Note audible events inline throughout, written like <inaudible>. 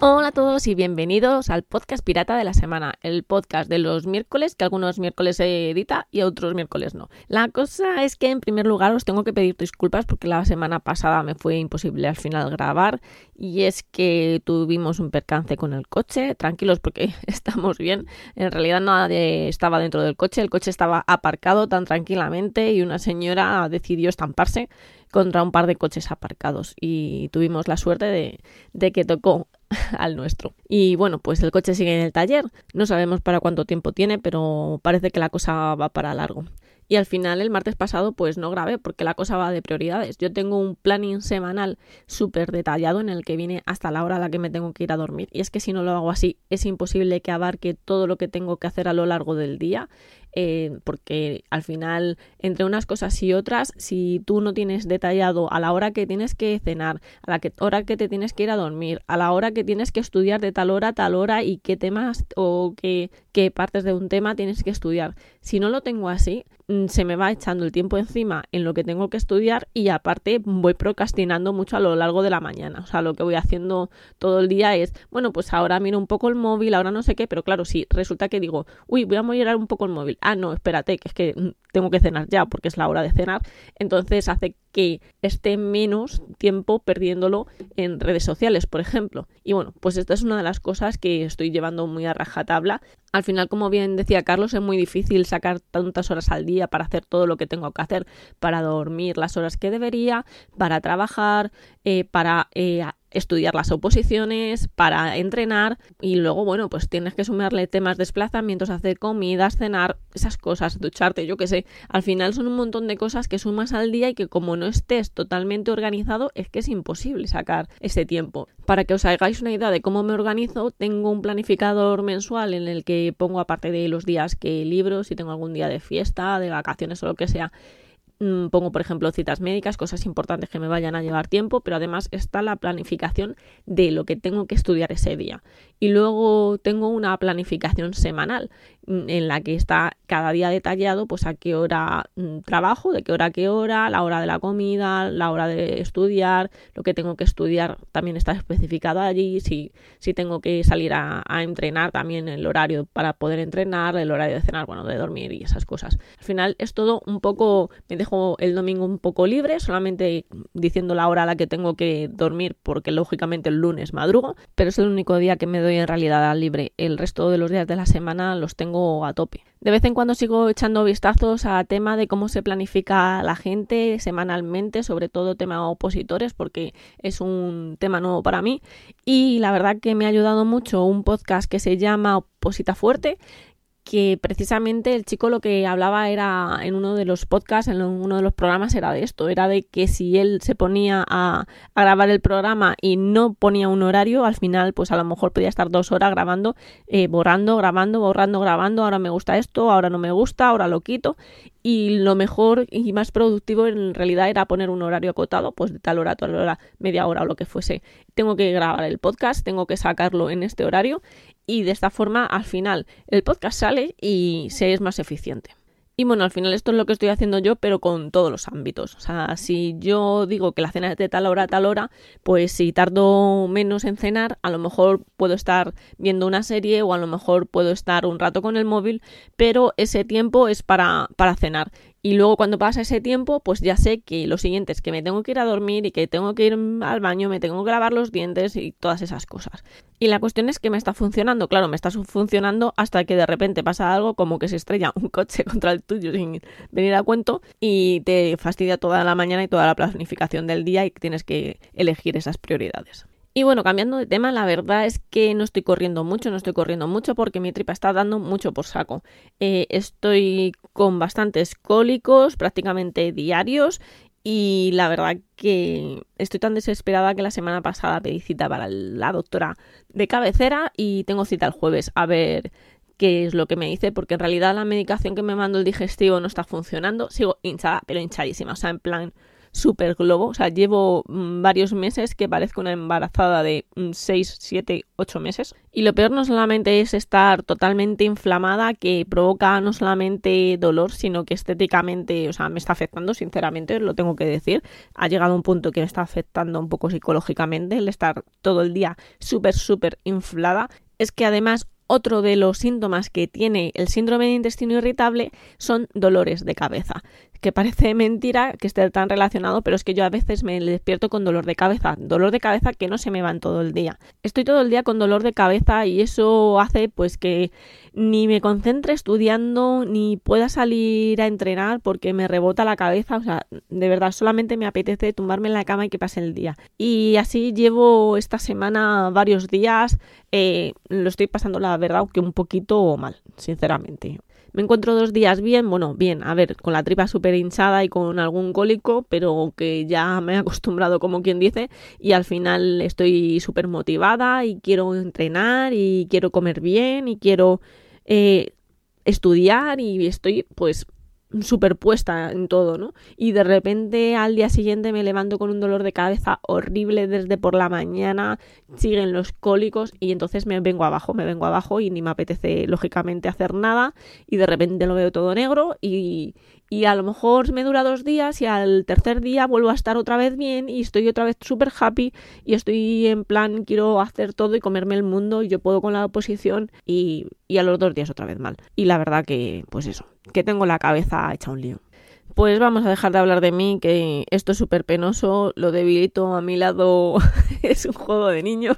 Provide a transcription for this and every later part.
Hola a todos y bienvenidos al podcast pirata de la semana, el podcast de los miércoles que algunos miércoles se edita y otros miércoles no. La cosa es que en primer lugar os tengo que pedir disculpas porque la semana pasada me fue imposible al final grabar y es que tuvimos un percance con el coche, tranquilos porque <laughs> estamos bien, en realidad nadie estaba dentro del coche, el coche estaba aparcado tan tranquilamente y una señora decidió estamparse contra un par de coches aparcados y tuvimos la suerte de, que tocó <laughs> al nuestro. Y bueno, pues el coche sigue en el taller. No sabemos para cuánto tiempo tiene, pero parece que la cosa va para largo. Y al final, el martes pasado, pues no grabé porque la cosa va de prioridades. Yo tengo un planning semanal súper detallado en el que viene hasta la hora a la que me tengo que ir a dormir. Y es que si no lo hago así, es imposible que abarque todo lo que tengo que hacer a lo largo del día. Eh, porque al final, entre unas cosas y otras, si tú no tienes detallado a la hora que tienes que cenar, a la hora que te tienes que ir a dormir, a la hora que tienes que estudiar de tal hora a tal hora y qué temas o qué, qué partes de un tema tienes que estudiar. Si no lo tengo así, se me va echando el tiempo encima en lo que tengo que estudiar y aparte voy procrastinando mucho a lo largo de la mañana. O sea, lo que voy haciendo todo el día es, bueno, pues ahora miro un poco el móvil, ahora no sé qué, pero claro, si resulta que digo, uy, voy a mirar un poco el móvil ah, no, espérate, que es que mm, tengo que cenar ya porque es la hora de cenar, entonces hace que esté menos tiempo perdiéndolo en redes sociales, por ejemplo. Y bueno, pues esta es una de las cosas que estoy llevando muy a rajatabla. Al final, como bien decía Carlos, es muy difícil sacar tantas horas al día para hacer todo lo que tengo que hacer, para dormir las horas que debería, para trabajar, eh, para eh, estudiar las oposiciones, para entrenar y luego, bueno, pues tienes que sumarle temas desplazamientos, hacer comidas, cenar, esas cosas, ducharte, yo qué sé. Al final son un montón de cosas que sumas al día y que como no estés totalmente organizado es que es imposible sacar ese tiempo. Para que os hagáis una idea de cómo me organizo, tengo un planificador mensual en el que pongo aparte de los días que libro, si tengo algún día de fiesta, de vacaciones o lo que sea, pongo, por ejemplo, citas médicas, cosas importantes que me vayan a llevar tiempo, pero además está la planificación de lo que tengo que estudiar ese día. Y luego tengo una planificación semanal mm, en la que está cada día detallado pues a qué hora mm, trabajo, de qué hora a qué hora, la hora de la comida, la hora de estudiar, lo que tengo que estudiar también está especificado allí, si, si tengo que salir a, a entrenar también el horario para poder entrenar, el horario de cenar, bueno, de dormir y esas cosas. Al final es todo un poco, me dejo el domingo un poco libre, solamente diciendo la hora a la que tengo que dormir porque lógicamente el lunes madrugo, pero es el único día que me doy en realidad libre. El resto de los días de la semana los tengo a tope. De vez en cuando sigo echando vistazos a tema de cómo se planifica la gente semanalmente, sobre todo tema opositores, porque es un tema nuevo para mí. Y la verdad que me ha ayudado mucho un podcast que se llama Oposita Fuerte, que precisamente el chico lo que hablaba era en uno de los podcasts, en uno de los programas era de esto, era de que si él se ponía a, grabar el programa y no ponía un horario, al final pues a lo mejor podía estar dos horas grabando, eh, borrando, grabando, borrando, grabando, ahora me gusta esto, ahora no me gusta, ahora lo quito y lo mejor y más productivo en realidad era poner un horario acotado, pues de tal hora a tal hora, media hora o lo que fuese. Tengo que grabar el podcast, tengo que sacarlo en este horario y de esta forma al final el podcast sale y se es más eficiente. Y bueno, al final esto es lo que estoy haciendo yo, pero con todos los ámbitos. O sea, si yo digo que la cena es de tal hora a tal hora, pues si tardo menos en cenar, a lo mejor puedo estar viendo una serie o a lo mejor puedo estar un rato con el móvil, pero ese tiempo es para, para cenar. Y luego cuando pasa ese tiempo, pues ya sé que lo siguiente es que me tengo que ir a dormir y que tengo que ir al baño, me tengo que lavar los dientes y todas esas cosas. Y la cuestión es que me está funcionando, claro, me está funcionando hasta que de repente pasa algo como que se estrella un <laughs> coche contra el tuyo sin venir a cuento y te fastidia toda la mañana y toda la planificación del día y tienes que elegir esas prioridades. Y bueno, cambiando de tema, la verdad es que no estoy corriendo mucho, no estoy corriendo mucho porque mi tripa está dando mucho por saco. Eh, estoy con bastantes cólicos, prácticamente diarios, y la verdad que estoy tan desesperada que la semana pasada pedí cita para la doctora de cabecera y tengo cita el jueves a ver qué es lo que me dice, porque en realidad la medicación que me mando el digestivo no está funcionando. Sigo hinchada, pero hinchadísima. O sea, en plan, super globo. O sea, llevo mm, varios meses que parezco una embarazada de 6, 7, 8 meses. Y lo peor no solamente es estar totalmente inflamada, que provoca no solamente dolor, sino que estéticamente, o sea, me está afectando, sinceramente, lo tengo que decir. Ha llegado un punto que me está afectando un poco psicológicamente el estar todo el día súper, súper inflada. Es que además otro de los síntomas que tiene el síndrome de intestino irritable son dolores de cabeza que parece <laughs> mentira que esté tan relacionado, pero es que yo a veces me despierto con dolor de cabeza, dolor de cabeza que no se me van todo el día. Estoy todo el día con dolor de cabeza y eso hace pues que ni me concentre estudiando ni pueda salir a entrenar porque me rebota la cabeza, o sea, de verdad solamente me apetece tumbarme en la cama y que pase el día. Y así llevo esta semana varios días, eh, lo estoy pasando la verdad que un poquito mal, sinceramente. Me encuentro dos días bien, bueno, bien, a ver, con la tripa súper hinchada y con algún cólico, pero que ya me he acostumbrado, como quien dice, y al final estoy súper motivada y quiero entrenar y quiero comer bien y quiero eh, estudiar y estoy pues superpuesta en todo, ¿no? Y de repente al día siguiente me levanto con un dolor de cabeza horrible desde por la mañana, siguen los cólicos y entonces me vengo abajo, me vengo abajo y ni me apetece lógicamente hacer nada y de repente lo veo todo negro y, y a lo mejor me dura dos días y al tercer día vuelvo a estar otra vez bien y estoy otra vez súper happy y estoy en plan quiero hacer todo y comerme el mundo y yo puedo con la oposición y, y a los dos días otra vez mal. Y la verdad que pues eso, que tengo la cabeza hecha un lío. Pues vamos a dejar de hablar de mí, que esto es súper penoso, lo debilito a mi lado <laughs> es un juego de niños.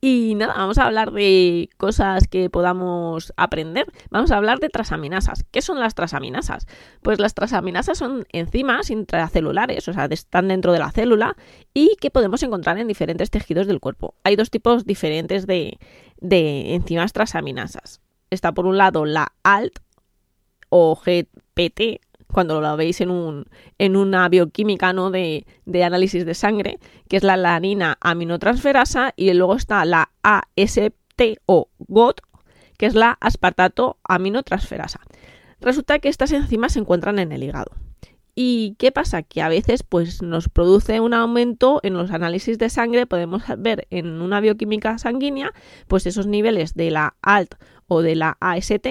Y nada, vamos a hablar de cosas que podamos aprender. Vamos a hablar de trasaminasas. ¿Qué son las trasaminasas? Pues las trasaminasas son enzimas intracelulares, o sea, están dentro de la célula y que podemos encontrar en diferentes tejidos del cuerpo. Hay dos tipos diferentes de, de enzimas trasaminasas. Está por un lado la ALT o GPT, cuando lo veis en, un, en una bioquímica ¿no? de, de, análisis de sangre, que es la lanina aminotransferasa, y luego está la AST o GOT, que es la aspartato aminotransferasa. Resulta que estas enzimas se encuentran en el hígado. ¿Y qué pasa? Que a veces pues, nos produce un aumento en los análisis de sangre, podemos ver en una bioquímica sanguínea pues esos niveles de la ALT o de la AST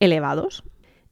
elevados.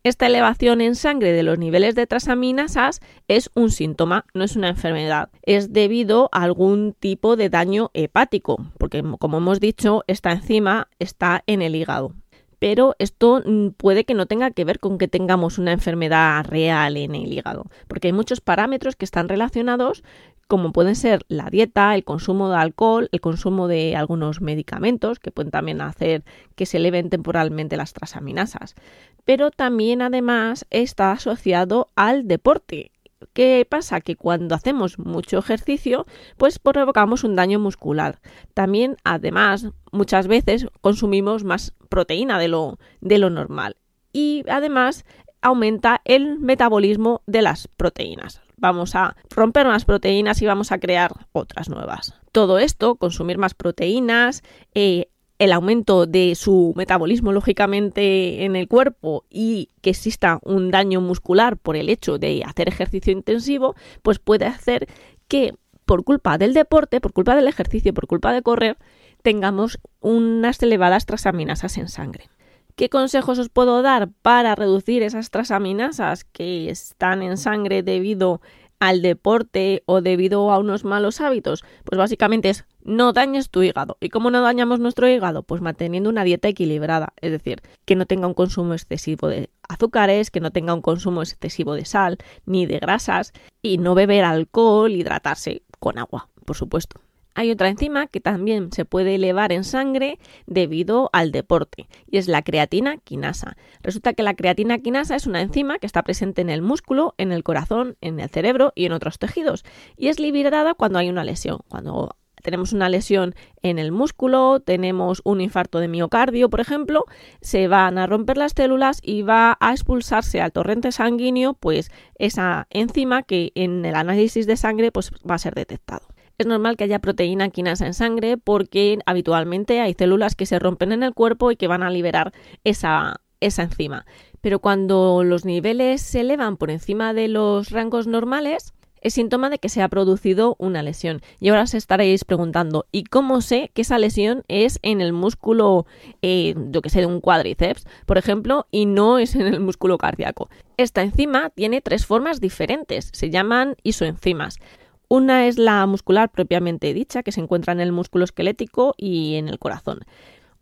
Esta elevación en sangre de los niveles de trasaminasas es un síntoma, no es una enfermedad. Es debido a algún tipo de daño hepático, porque como hemos dicho, esta enzima está en el hígado. Pero esto mm, puede que no tenga que ver con que tengamos una enfermedad real en el hígado, porque hay muchos parámetros que están relacionados como pueden ser la dieta, el consumo de alcohol, el consumo de algunos medicamentos que pueden también hacer que se eleven temporalmente las trasaminasas. Pero también además está asociado al deporte. ¿Qué pasa? Que cuando hacemos mucho ejercicio, pues provocamos un daño muscular. También, además, muchas veces consumimos más proteína de lo, de lo normal. Y además aumenta el metabolismo de las proteínas vamos a romper más proteínas y vamos a crear otras nuevas. Todo esto, consumir más proteínas, eh, el aumento de su metabolismo lógicamente en el cuerpo y que exista un daño muscular por el hecho de hacer ejercicio intensivo, pues puede hacer que por culpa del deporte, por culpa del ejercicio, por culpa de correr, tengamos unas elevadas trasaminasas en sangre. ¿Qué consejos os puedo dar para reducir esas trasaminasas que están en sangre debido al deporte o debido a unos malos hábitos? Pues básicamente es no dañes tu hígado. ¿Y cómo no dañamos nuestro hígado? Pues manteniendo una dieta equilibrada, es decir, que no tenga un consumo excesivo de azúcares, que no tenga un consumo excesivo de sal ni de grasas y no beber alcohol, hidratarse con agua, por supuesto. Hay otra enzima que también se puede elevar en sangre debido al deporte y es la creatina quinasa. Resulta que la creatina quinasa es una enzima que está presente en el músculo, en el corazón, en el cerebro y en otros tejidos y es liberada cuando hay una lesión, cuando tenemos una lesión en el músculo, tenemos un infarto de miocardio, por ejemplo, se van a romper las células y va a expulsarse al torrente sanguíneo pues esa enzima que en el análisis de sangre pues va a ser detectado es normal que haya proteína quinasa en sangre porque habitualmente hay células que se rompen en el cuerpo y que van a liberar esa, esa enzima. Pero cuando los niveles se elevan por encima de los rangos normales, es síntoma de que se ha producido una lesión. Y ahora os estaréis preguntando, ¿y cómo sé que esa lesión es en el músculo, eh, yo que sé, de un cuádriceps, por ejemplo, y no es en el músculo cardíaco? Esta enzima tiene tres formas diferentes, se llaman isoenzimas. Una es la muscular propiamente dicha, que se encuentra en el músculo esquelético y en el corazón.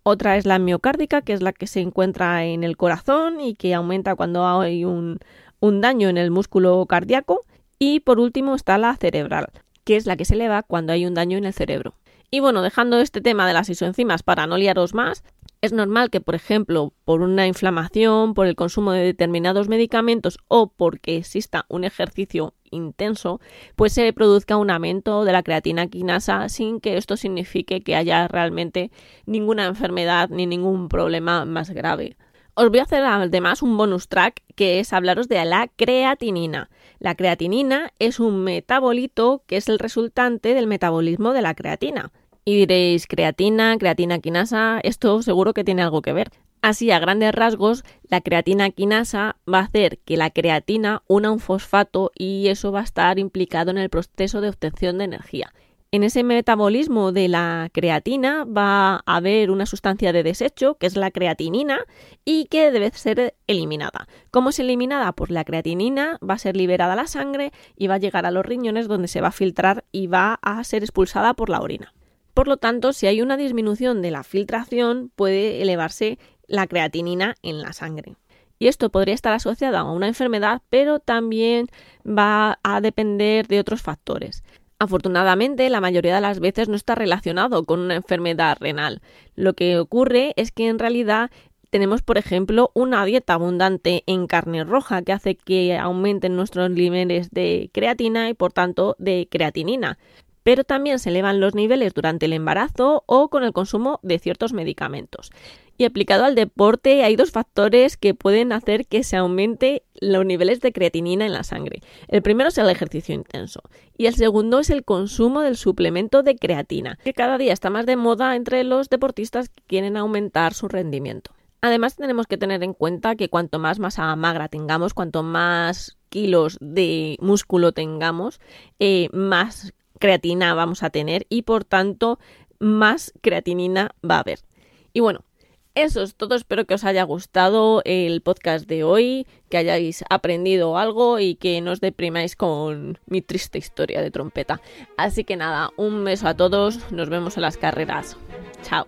Otra es la miocárdica, que es la que se encuentra en el corazón y que aumenta cuando hay un, un daño en el músculo cardíaco. Y por último está la cerebral, que es la que se eleva cuando hay un daño en el cerebro. Y bueno, dejando este tema de las isoenzimas para no liaros más, es normal que, por ejemplo, por una inflamación, por el consumo de determinados medicamentos o porque exista un ejercicio intenso, pues se produzca un aumento de la creatina quinasa sin que esto signifique que haya realmente ninguna enfermedad ni ningún problema más grave. Os voy a hacer además un bonus track que es hablaros de la creatinina. La creatinina es un metabolito que es el resultante del metabolismo de la creatina. Y diréis, creatina, creatina quinasa, esto seguro que tiene algo que ver. Así, a grandes rasgos, la creatina quinasa va a hacer que la creatina una un fosfato y eso va a estar implicado en el proceso de obtención de energía. En ese metabolismo de la creatina va a haber una sustancia de desecho, que es la creatinina, y que debe ser eliminada. ¿Cómo es eliminada? Pues la creatinina va a ser liberada a la sangre y va a llegar a los riñones donde se va a filtrar y va a ser expulsada por la orina. Por lo tanto, si hay una disminución de la filtración, puede elevarse la creatinina en la sangre. Y esto podría estar asociado a una enfermedad, pero también va a depender de otros factores. Afortunadamente, la mayoría de las veces no está relacionado con una enfermedad renal. Lo que ocurre es que en realidad tenemos, por ejemplo, una dieta abundante en carne roja que hace que aumenten nuestros niveles de creatina y, por tanto, de creatinina. Pero también se elevan los niveles durante el embarazo o con el consumo de ciertos medicamentos y aplicado al deporte hay dos factores que pueden hacer que se aumente los niveles de creatinina en la sangre. El primero es el ejercicio intenso y el segundo es el consumo del suplemento de creatina, que cada día está más de moda entre los deportistas que quieren aumentar su rendimiento. Además tenemos que tener en cuenta que cuanto más masa magra tengamos, cuanto más kilos de músculo tengamos, eh, más creatina vamos a tener y por tanto más creatinina va a haber. Y bueno, eso es todo, espero que os haya gustado el podcast de hoy, que hayáis aprendido algo y que no os deprimáis con mi triste historia de trompeta. Así que nada, un beso a todos, nos vemos en las carreras. Chao.